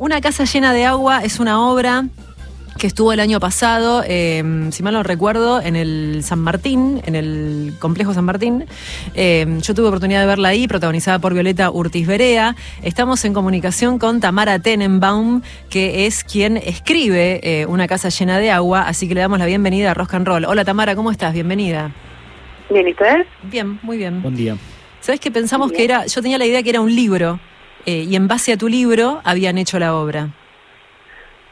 Una casa llena de agua es una obra que estuvo el año pasado, eh, si mal no recuerdo, en el San Martín, en el complejo San Martín. Eh, yo tuve oportunidad de verla ahí, protagonizada por Violeta Urtiz Berea. Estamos en comunicación con Tamara Tenenbaum, que es quien escribe eh, Una casa llena de agua, así que le damos la bienvenida a Rock and Roll. Hola Tamara, ¿cómo estás? Bienvenida. Bien, ¿y ustedes? Bien, muy bien. Buen día. ¿Sabes que pensamos que era, yo tenía la idea que era un libro, y en base a tu libro habían hecho la obra?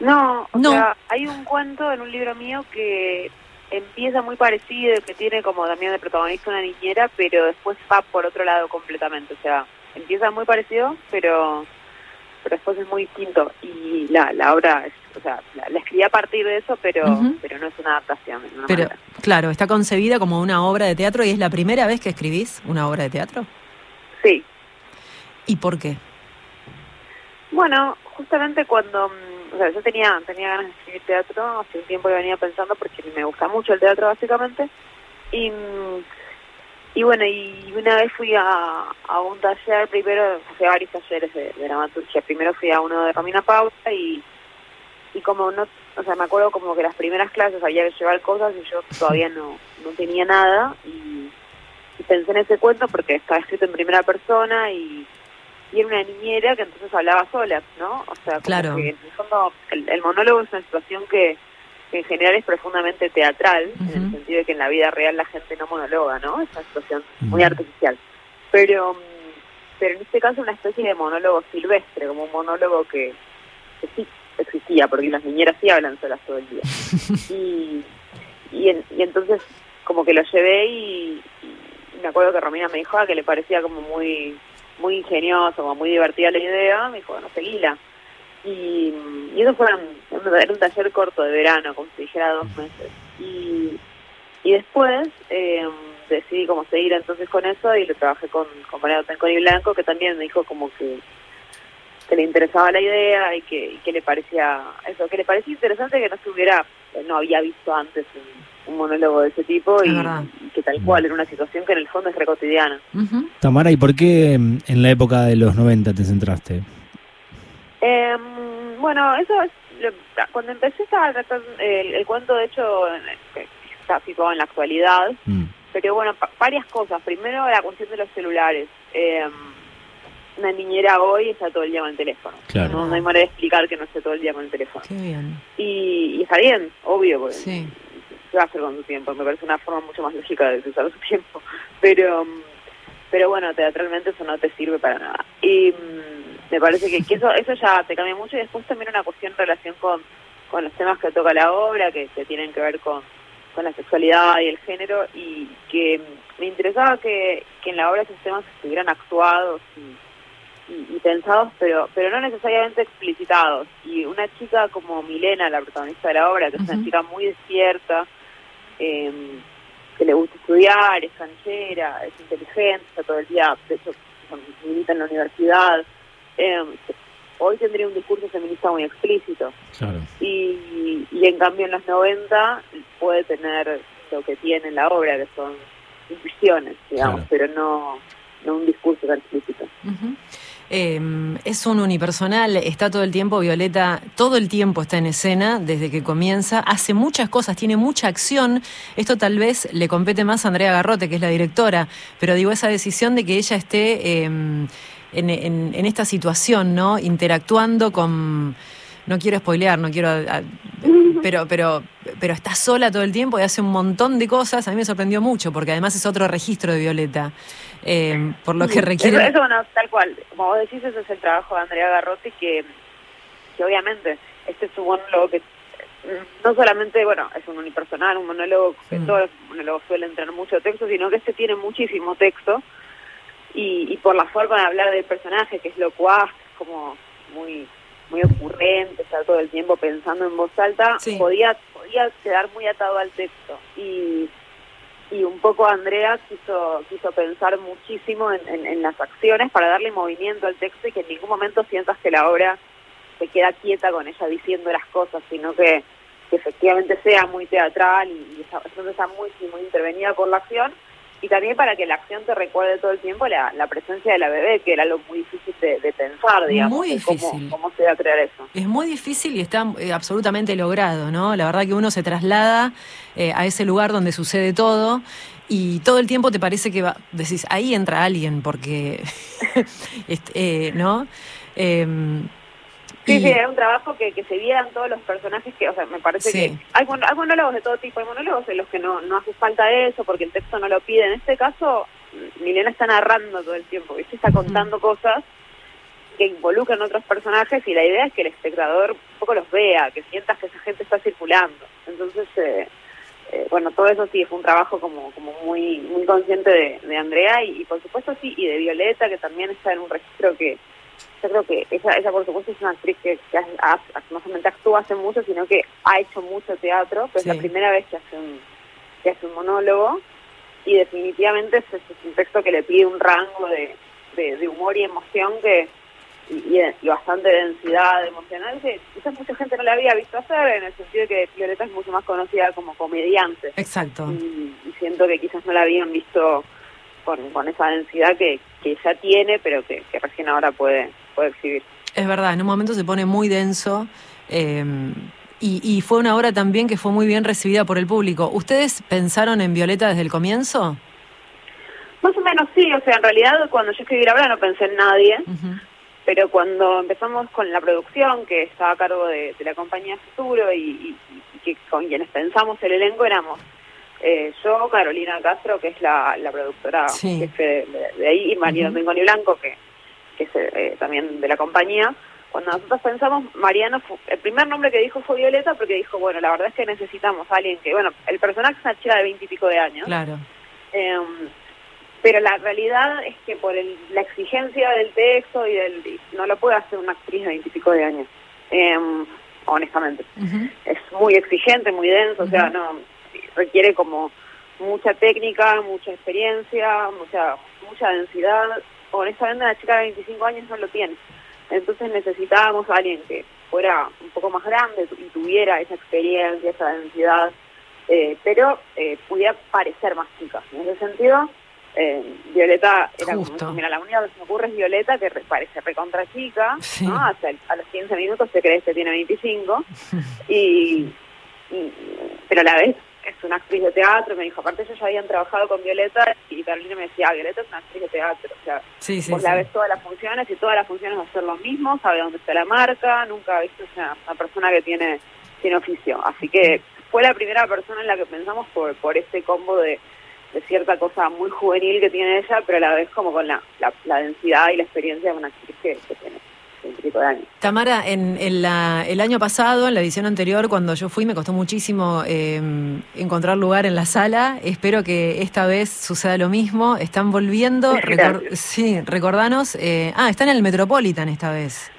No, o No. sea, hay un cuento en un libro mío que empieza muy parecido, que tiene como también de protagonista una niñera, pero después va por otro lado completamente. O sea, empieza muy parecido, pero pero después es muy distinto. Y la, la obra, es, o sea, la, la escribí a partir de eso, pero pero no es una adaptación. Pero, manera. claro, está concebida como una obra de teatro y es la primera vez que escribís una obra de teatro. Sí. ¿Y por qué? Bueno, justamente cuando, mm, o sea, yo tenía tenía ganas de escribir teatro, hace un tiempo que venía pensando porque me gusta mucho el teatro básicamente, y, mm, y bueno, y una vez fui a, un taller, primero, a varios talleres de, de dramaturgia, primero fui a uno de Romina Paula y, y como no, o sea, me acuerdo como que las primeras clases había que llevar cosas y yo todavía no, no tenía nada y, y pensé en ese cuento porque estaba escrito en primera persona y y era una niñera que entonces hablaba sola, ¿no? O sea, como Claro. que en el fondo el, el monólogo es una situación que, que en general es profundamente teatral, en el sentido de que en la vida real la gente no monologa, ¿no? Es una situación muy artificial. Pero, mm, pero en este caso una especie de monólogo silvestre, como un monólogo que, que sí existía, porque las niñeras sí hablan solas todo el día. y, y, en- y entonces como que lo llevé y, y me acuerdo que Romina me dijo ah, que le parecía como muy muy ingenioso, como muy divertida la idea, me dijo, bueno, seguila. Y, y eso fue un, era un taller corto de verano, como si dijera dos meses. Y, y después eh, decidí como seguir entonces con eso y lo trabajé con, con María Otenconi Blanco, que también me dijo como que que le interesaba la idea y que, y que le parecía eso, que le parecía interesante que no estuviera, no había visto antes un, un monólogo de ese tipo y, que tal cual era una situación que en el fondo es re cotidiana. Ujú. Tamara, ¿y por qué mm, en la época de los 90 te centraste? Eh, bueno, eso es, lo- cuando empecé estaba tratando, el, el cuento de hecho está situado en la actualidad, Mm, pero bueno, pa- varias cosas. Primero la cuestión de los celulares. Eh, una niñera hoy está todo el día con el teléfono. Claro. No, no hay manera de explicar que no esté todo el día con el teléfono. Qué bien. Y, y está bien, obvio, porque Sí. ¿qué va a hacer con su tiempo? Me parece una forma mucho más lógica de usar su tiempo. Pero pero bueno, teatralmente eso no te sirve para nada. Y mm, me parece que, que eso eso ya te cambia mucho. Y después también una cuestión en relación con, con los temas que toca la obra, que, que tienen que ver con, con la sexualidad y el género. Y que me interesaba que, que en la obra esos temas estuvieran actuados y, y, y pensados, pero pero no necesariamente explicitados. Y una chica como Milena, la protagonista de la obra, que es una chica muy despierta, eh, que le gusta estudiar, es canchera, es inteligente, está todo el día, de hecho, milita en la universidad. eh, hoy tendría un discurso feminista muy explícito. claro. Y, y en cambio en los 90 puede tener lo que tiene en la obra, que son intuiciones, digamos, Claro. pero no, no un discurso tan explícito. Ujú. Eh, es un unipersonal, está todo el tiempo, Violeta, todo el tiempo está en escena desde que comienza, hace muchas cosas, tiene mucha acción. Esto tal vez le compete más a Andrea Garrote, que es la directora, pero digo, esa decisión de que ella esté eh, en, en- en esta situación, ¿no? Interactuando con. No quiero spoilear, no quiero. pero, pero, pero está sola todo el tiempo y hace un montón de cosas. A mí me sorprendió mucho, porque además es otro registro de Violeta. eh, por lo que Sí, requiere. Eso, eso, bueno, tal cual. Como vos decís, ese es el trabajo de Andrea Garrote, que, que obviamente este es un monólogo que mm, no solamente, bueno, es un unipersonal, un monólogo que Mm. todos los monólogos suelen tener mucho texto, sino que este tiene muchísimo texto. Y, y por la forma de hablar del personaje, que es locuaz, como muy muy ocurrente, está todo el tiempo pensando en voz alta, Sí. podía podía quedar muy atado al texto. Y, y un poco Andrea quiso quiso pensar muchísimo en, en- las acciones para darle movimiento al texto y que en ningún momento sientas que la obra se queda quieta con ella diciendo las cosas, sino que, que efectivamente sea muy teatral y, y está, está muy, muy intervenida por la acción y también para que la acción te recuerde todo el tiempo la, la presencia de la bebé, que era algo muy difícil de, pensar, digamos. Muy difícil. Cómo, se va a crear eso. Es muy difícil y está eh, absolutamente logrado, ¿no? La verdad que uno se traslada eh, a ese lugar donde sucede todo y todo el tiempo te parece que va, decís, ahí entra alguien, porque, este, ¿no? Sí, sí, era un trabajo que, que se vieran todos los personajes que, o sea, me parece que hay, hay, monólogos de todo tipo, hay monólogos en los que no, no hace falta eso porque el texto no lo pide. En este caso, Milena está narrando todo el tiempo, ¿viste? está contando cosas que involucran otros personajes y la idea es que el espectador un poco los vea, que sientas que esa gente está circulando. Entonces, eh, eh, bueno, todo eso sí fue un trabajo como como muy muy consciente de, de Andrea y, y, por supuesto sí, y de Violeta, que también está en un registro que yo creo que esa, esa por supuesto es una actriz que, no solamente actúa hace mucho, sino que ha hecho mucho teatro, pero es la primera vez que hace un, que hace un monólogo y definitivamente es, un texto que le pide un rango de, de, humor y emoción que y, y, bastante densidad emocional que quizás mucha gente no la había visto hacer en el sentido de que Violeta es mucho más conocida como comediante. Exacto. Y, siento que quizás no la habían visto con, con esa densidad que, que ya tiene, pero que, que recién ahora puede exhibir. Es verdad, en un momento se pone muy denso. Em, y, fue una obra también que fue muy bien recibida por el público. ¿Ustedes pensaron en Violeta desde el comienzo? Más o menos sí, o sea, en realidad cuando yo escribí la obra no pensé en nadie, pero cuando empezamos con la producción, que estaba a cargo de, la compañía Futuro y, que con quienes pensamos el elenco éramos eh, yo, Carolina Castro, que es la, productora jefe de, ahí, y María uh Blanco, que que es eh, también de la compañía, cuando nosotros pensamos, Mariano, el primer nombre que dijo fue Violeta, porque dijo, bueno, la verdad es que necesitamos a alguien que, bueno, el personaje es una chica de veintipico de años. Claro. Em, pero la realidad es que por la exigencia del texto y del no lo puede hacer una actriz de veintipico de años, em, honestamente. Es muy exigente, muy denso, o sea, no requiere como mucha técnica, mucha experiencia, mucha mucha densidad honestamente una chica de 25 años no lo tiene. Entonces necesitábamos a alguien que fuera un poco más grande y tuviera esa experiencia, esa densidad, eh, pero eh, pudiera parecer más chica. En ese sentido, eh, Violeta era como, mira, la única que se me ocurre es Violeta, que parece recontra chica, ¿no? Hasta a los 15 minutos se cree que tiene 25, y, y, pero a la vez es una actriz de teatro, me dijo, aparte ellos ya habían trabajado con Violeta y Carolina me decía, ah, Violeta es una actriz de teatro, o sea, vos la ves todas las funciones y todas las funciones va a ser lo mismo, sabe dónde está la marca, nunca ha visto una, una persona que tiene, tiene oficio, así que fue la primera persona en la que pensamos por, por este combo de, de cierta cosa muy juvenil que tiene ella, pero a la vez como con la, la, densidad y la experiencia de una actriz que tiene. Tamara, en, el año pasado, en la edición anterior, cuando yo fui, me costó muchísimo eh, encontrar lugar en la sala. Espero que esta vez suceda lo mismo. Están volviendo. sí, recordanos. Eh, ah, están en el Metropolitan esta vez.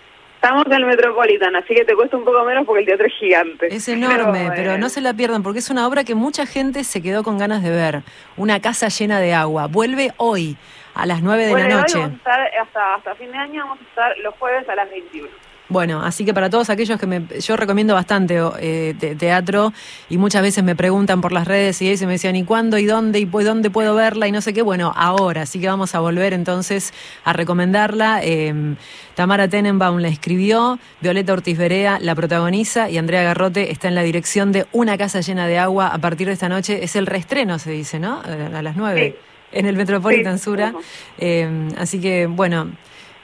Estamos en el Metropolitan, así que te cuesta un poco menos porque el teatro es gigante. Es enorme, pero, no se la pierdan porque es una obra que mucha gente se quedó con ganas de ver. Una casa llena de agua. Vuelve hoy a las 9 de la noche. hasta, hasta fin de año vamos a estar los jueves a las 21. Bueno, así que para todos aquellos que me, yo recomiendo bastante eh, teatro y muchas veces me preguntan por las redes y se me decían, ¿y cuándo y dónde y dónde puedo verla? Y no sé qué, bueno, ahora, así que vamos a volver entonces a recomendarla. Em, Tamara Tenenbaum la escribió, Violeta Ortiz Berea la protagoniza y Andrea Garrote está en la dirección de Una casa llena de agua a partir de esta noche. Es el reestreno, se dice, ¿no? Eh, a las 9 en el Metropolitan Sura. Eh, así que, bueno,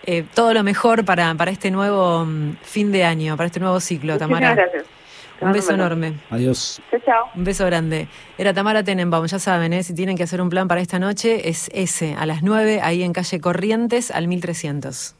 eh, todo lo mejor para, para este nuevo mm, fin de año, para este nuevo ciclo, Tamara. gracias. Un beso enorme. Adiós. Chao, chao. Un beso grande. Era Tamara Tenenbaum, ya saben, ¿eh? si tienen que hacer un plan para esta noche, es ese, a las 9, ahí en calle Corrientes, al 1300.